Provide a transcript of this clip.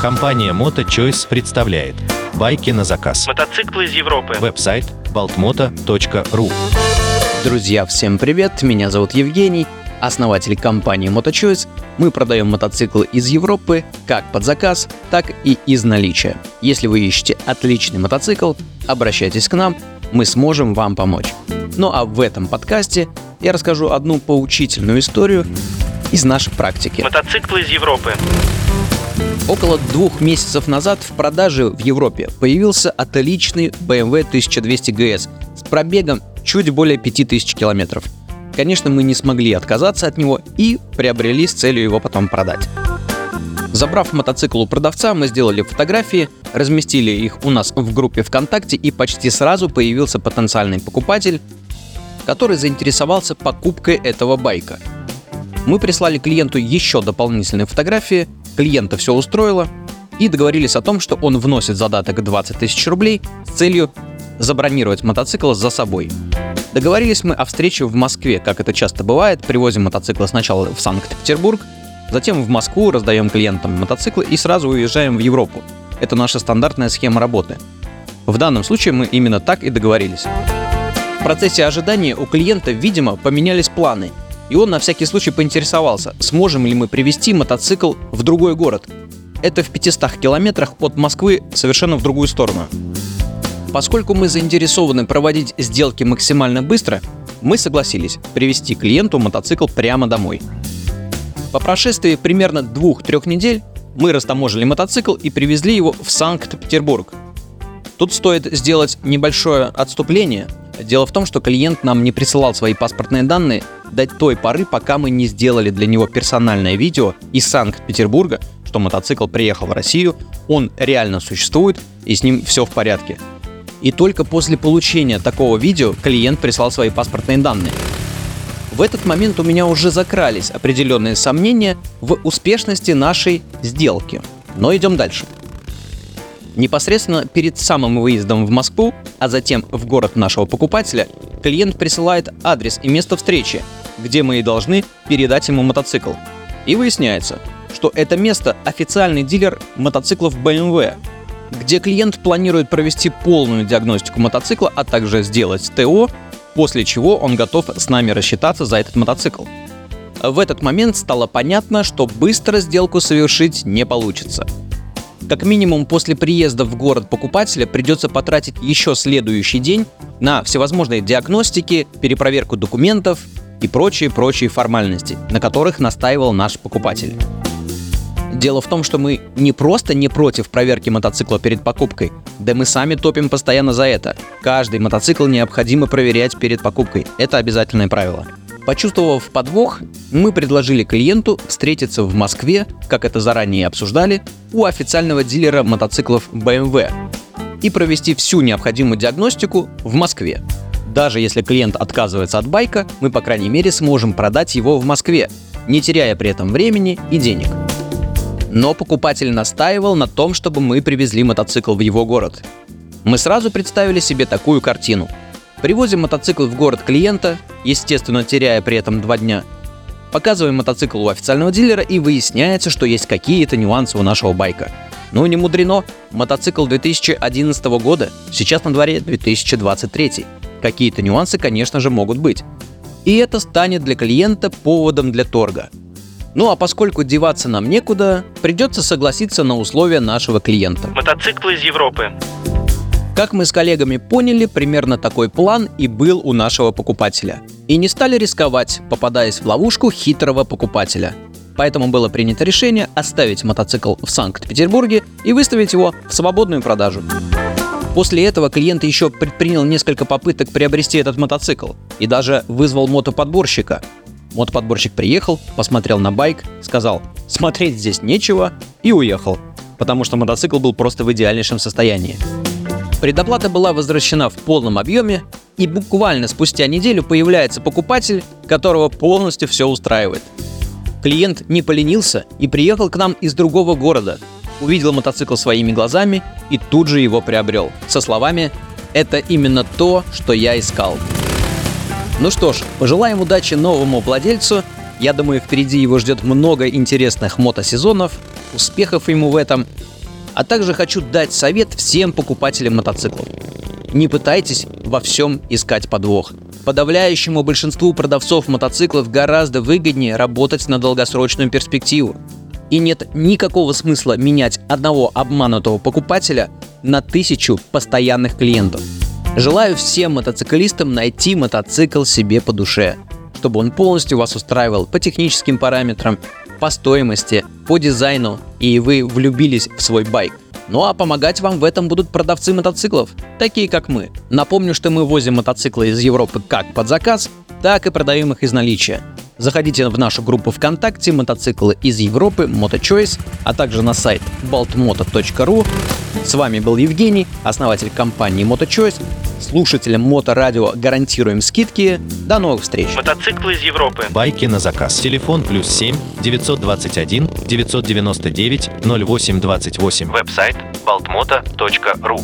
Компания MotoChoice представляет байки на заказ. Мотоциклы из Европы. Веб-сайт baltmoto.ru Друзья, всем привет! Меня зовут Евгений, основатель компании MotoChoice. Мы продаем мотоциклы из Европы как под заказ, так и из наличия. Если вы ищете отличный мотоцикл, обращайтесь к нам, мы сможем вам помочь. Ну а в этом подкасте я расскажу одну поучительную историю из нашей практики. Мотоциклы из Европы. Около двух месяцев назад в продаже в Европе появился отличный BMW 1200 GS с пробегом чуть более 5000 километров. Конечно, мы не смогли отказаться от него и приобрели с целью его потом продать. Забрав мотоцикл у продавца, мы сделали фотографии, разместили их у нас в группе ВКонтакте и почти сразу появился потенциальный покупатель, который заинтересовался покупкой этого байка. Мы прислали клиенту еще дополнительные фотографии, клиента все устроило, и договорились о том, что он вносит задаток 20 тысяч рублей с целью забронировать мотоцикл за собой. Договорились мы о встрече в Москве, как это часто бывает, привозим мотоцикл сначала в Санкт-Петербург, затем в Москву, раздаем клиентам мотоциклы и сразу уезжаем в Европу. Это наша стандартная схема работы. В данном случае мы именно так и договорились. В процессе ожидания у клиента, видимо, поменялись планы, и он на всякий случай поинтересовался, сможем ли мы привезти мотоцикл в другой город. Это в 500 километрах от Москвы совершенно в другую сторону. Поскольку мы заинтересованы проводить сделки максимально быстро, мы согласились привезти клиенту мотоцикл прямо домой. По прошествии примерно 2-3 недель мы растаможили мотоцикл и привезли его в Санкт-Петербург. Тут стоит сделать небольшое отступление. Дело в том, что клиент нам не присылал свои паспортные данные до той поры, пока мы не сделали для него персональное видео из Санкт-Петербурга, что мотоцикл приехал в Россию, он реально существует и с ним все в порядке. И только после получения такого видео клиент прислал свои паспортные данные. В этот момент у меня уже закрались определенные сомнения в успешности нашей сделки. Но идем дальше. Непосредственно перед самым выездом в Москву, а затем в город нашего покупателя, клиент присылает адрес и место встречи, где мы и должны передать ему мотоцикл. И выясняется, что это место официальный дилер мотоциклов BMW, где клиент планирует провести полную диагностику мотоцикла, а также сделать ТО, после чего он готов с нами рассчитаться за этот мотоцикл. В этот момент стало понятно, что быстро сделку совершить не получится. Как минимум после приезда в город покупателя придется потратить еще следующий день на всевозможные диагностики, перепроверку документов и прочие-прочие формальности, на которых настаивал наш покупатель. Дело в том, что мы не просто не против проверки мотоцикла перед покупкой, да мы сами топим постоянно за это. Каждый мотоцикл необходимо проверять перед покупкой. Это обязательное правило. Почувствовав подвох, мы предложили клиенту встретиться в Москве, как это заранее обсуждали, у официального дилера мотоциклов BMW и провести всю необходимую диагностику в Москве. Даже если клиент отказывается от байка, мы по крайней мере сможем продать его в Москве, не теряя при этом времени и денег. Но покупатель настаивал на том, чтобы мы привезли мотоцикл в его город. Мы сразу представили себе такую картину. Привозим мотоцикл в город клиента, естественно, теряя при этом два дня. Показываем мотоцикл у официального дилера и выясняется, что есть какие-то нюансы у нашего байка. Ну не мудрено, мотоцикл 2011 года, сейчас на дворе 2023. Какие-то нюансы, конечно же, могут быть. И это станет для клиента поводом для торга – ну а поскольку деваться нам некуда, придется согласиться на условия нашего клиента. Мотоциклы из Европы. Как мы с коллегами поняли, примерно такой план и был у нашего покупателя. И не стали рисковать, попадаясь в ловушку хитрого покупателя. Поэтому было принято решение оставить мотоцикл в Санкт-Петербурге и выставить его в свободную продажу. После этого клиент еще предпринял несколько попыток приобрести этот мотоцикл и даже вызвал мотоподборщика, Мотоподборщик приехал, посмотрел на байк, сказал «смотреть здесь нечего» и уехал, потому что мотоцикл был просто в идеальнейшем состоянии. Предоплата была возвращена в полном объеме, и буквально спустя неделю появляется покупатель, которого полностью все устраивает. Клиент не поленился и приехал к нам из другого города, увидел мотоцикл своими глазами и тут же его приобрел, со словами «это именно то, что я искал». Ну что ж, пожелаем удачи новому владельцу. Я думаю, впереди его ждет много интересных мотосезонов, успехов ему в этом. А также хочу дать совет всем покупателям мотоциклов. Не пытайтесь во всем искать подвох. Подавляющему большинству продавцов мотоциклов гораздо выгоднее работать на долгосрочную перспективу. И нет никакого смысла менять одного обманутого покупателя на тысячу постоянных клиентов. Желаю всем мотоциклистам найти мотоцикл себе по душе, чтобы он полностью вас устраивал по техническим параметрам, по стоимости, по дизайну, и вы влюбились в свой байк. Ну а помогать вам в этом будут продавцы мотоциклов, такие как мы. Напомню, что мы возим мотоциклы из Европы как под заказ, так и продаем их из наличия. Заходите в нашу группу ВКонтакте «Мотоциклы из Европы» MotoChoice, а также на сайт baltmoto.ru. С вами был Евгений, основатель компании MotoChoice. Слушателям Моторадио гарантируем скидки. До новых встреч! Мотоциклы из Европы. Байки на заказ. Телефон плюс 7 921 999 0828. Веб-сайт baltmoto.ru